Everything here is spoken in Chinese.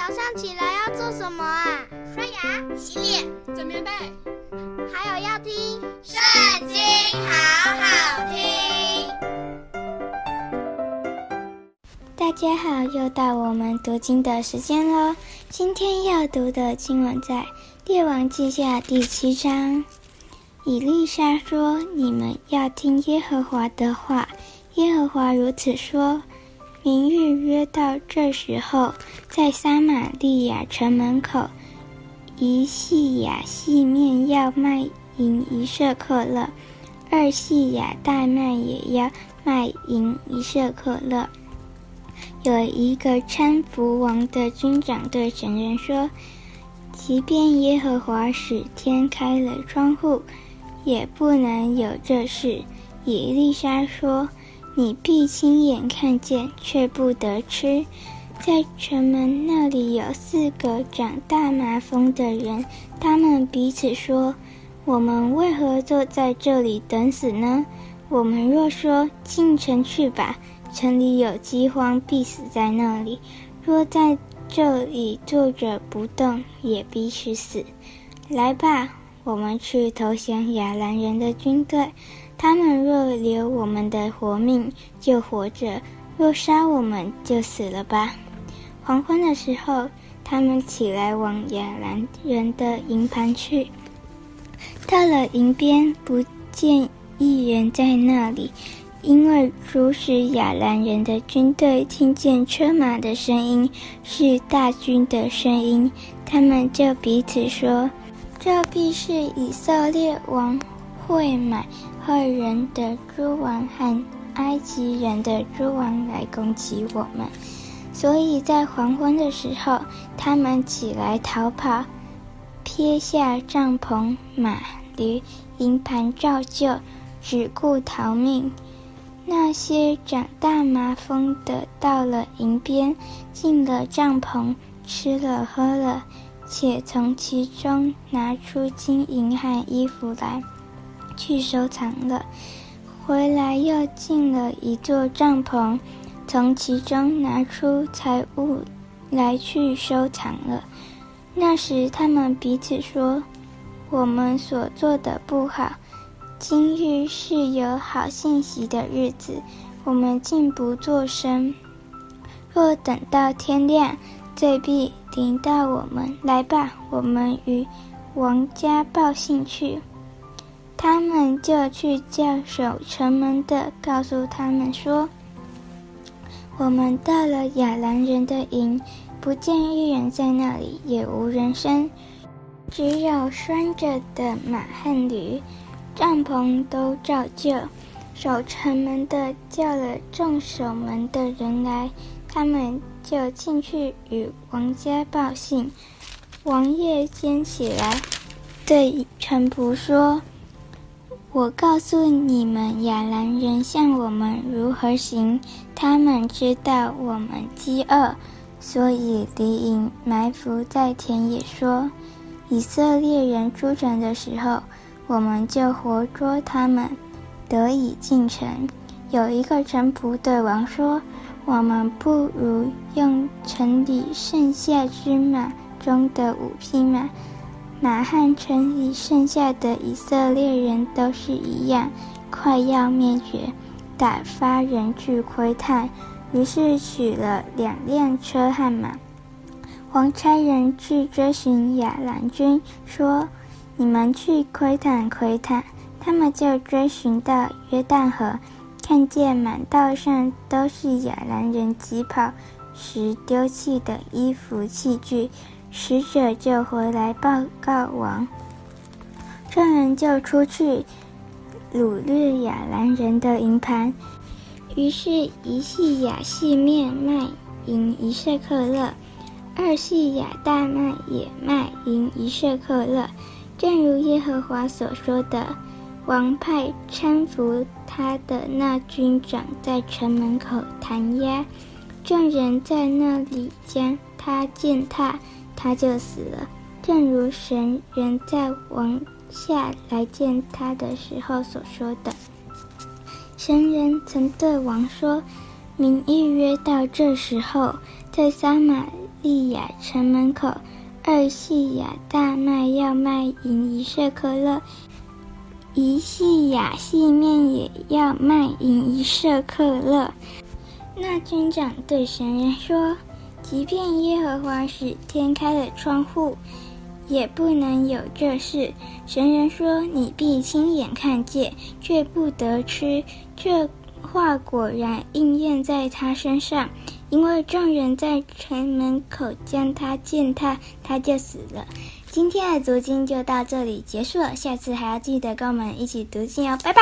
早上起来要做什么啊？刷牙、洗脸、整棉被，还有要听《圣经》，好好听。大家好，又到我们读经的时间喽。今天要读的经文在《列王记下》第七章。以利沙说：“你们要听耶和华的话。耶和华如此说。”明日约到这时候，在撒玛利亚城门口，一细亚细面要卖银一舍客勒，二细亚大麦也要卖银一舍客勒。有一个搀扶王的军长对神人说：“即便耶和华使天开了窗户，也不能有这事。”以利沙说。你必亲眼看见，却不得吃。在城门那里有四个长大麻风的人，他们彼此说：“我们为何坐在这里等死呢？我们若说进城去吧，城里有饥荒，必死在那里；若在这里坐着不动，也必须死。来吧，我们去投降亚兰人的军队。”他们若留我们的活命，就活着；若杀我们，就死了吧。黄昏的时候，他们起来往亚兰人的营盘去。到了营边，不见一人在那里，因为主使亚兰人的军队听见车马的声音，是大军的声音，他们就彼此说：“这必是以色列王会买。”赫人的诸王和埃及人的诸王来攻击我们，所以在黄昏的时候，他们起来逃跑，撇下帐篷、马、驴、营盘照旧，只顾逃命。那些长大麻风的到了营边，进了帐篷，吃了喝了，且从其中拿出金银和衣服来。去收藏了，回来又进了一座帐篷，从其中拿出财物来去收藏了。那时他们彼此说：“我们所做的不好，今日是有好信息的日子，我们竟不作声。若等到天亮，罪必临到我们。来吧，我们与王家报信去。”他们就去叫守城门的，告诉他们说：“我们到了亚兰人的营，不见一人在那里，也无人声，只有拴着的马和驴，帐篷都照旧。守城门的叫了众守门的人来，他们就进去与王家报信。王夜间起来，对臣仆说。”我告诉你们，亚兰人向我们如何行，他们知道我们饥饿，所以离营埋伏在田野。说，以色列人出城的时候，我们就活捉他们，得以进城。有一个臣仆对王说：“我们不如用城里剩下之马中的五匹马。”马汉城里剩下的以色列人都是一样，快要灭绝，打发人去窥探。于是取了两辆车和马，黄差人去追寻亚兰军，说：“你们去窥探窥探。”他们就追寻到约旦河，看见满道上都是亚兰人疾跑时丢弃的衣服器具。使者就回来报告王，众人就出去掳掠亚兰人的营盘。于是，一系亚细面卖银一舍客勒，二系亚大麦也卖银一舍客勒，正如耶和华所说的。王派搀扶他的那军长在城门口弹压，众人在那里将他践踏。他就死了，正如神人在王下来见他的时候所说的。神人曾对王说：“明日约到这时候，在撒玛利亚城门口，二细亚大麦要卖银一舍可勒，一细亚细面也要卖银一舍可勒。那军长对神人说：“即便耶和华使天开了窗户，也不能有这事。”神人说：“你必亲眼看见，却不得吃。”这话果然应验在他身上。因为众人在城门口将他践踏，他就死了。今天的读经就到这里结束了，下次还要记得跟我们一起读经哦，拜拜。